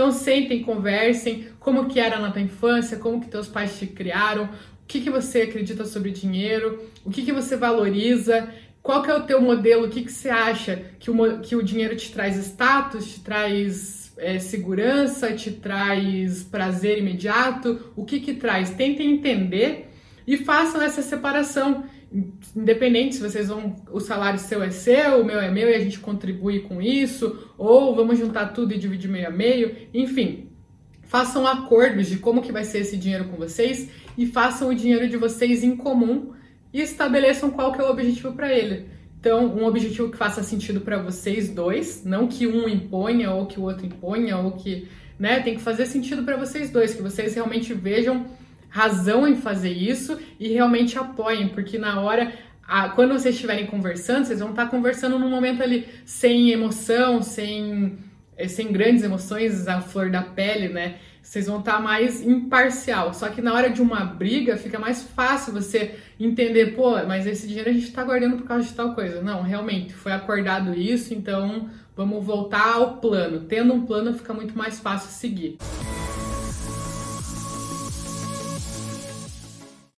Então sentem, conversem, como que era na tua infância, como que teus pais te criaram, o que, que você acredita sobre dinheiro, o que, que você valoriza, qual que é o teu modelo, o que, que você acha que o, que o dinheiro te traz status, te traz é, segurança, te traz prazer imediato, o que que traz? Tentem entender e façam essa separação independente se vocês vão, o salário seu é seu, o meu é meu e a gente contribui com isso, ou vamos juntar tudo e dividir meio a meio, enfim, façam acordos de como que vai ser esse dinheiro com vocês e façam o dinheiro de vocês em comum e estabeleçam qual que é o objetivo para ele. Então, um objetivo que faça sentido para vocês dois, não que um imponha ou que o outro imponha ou que, né, tem que fazer sentido para vocês dois, que vocês realmente vejam razão em fazer isso e realmente apoiem, porque na hora, quando vocês estiverem conversando, vocês vão estar conversando num momento ali sem emoção, sem, eh, sem grandes emoções, a flor da pele, né? Vocês vão estar mais imparcial. Só que na hora de uma briga fica mais fácil você entender, pô, mas esse dinheiro a gente tá guardando por causa de tal coisa. Não, realmente, foi acordado isso, então vamos voltar ao plano. Tendo um plano fica muito mais fácil seguir.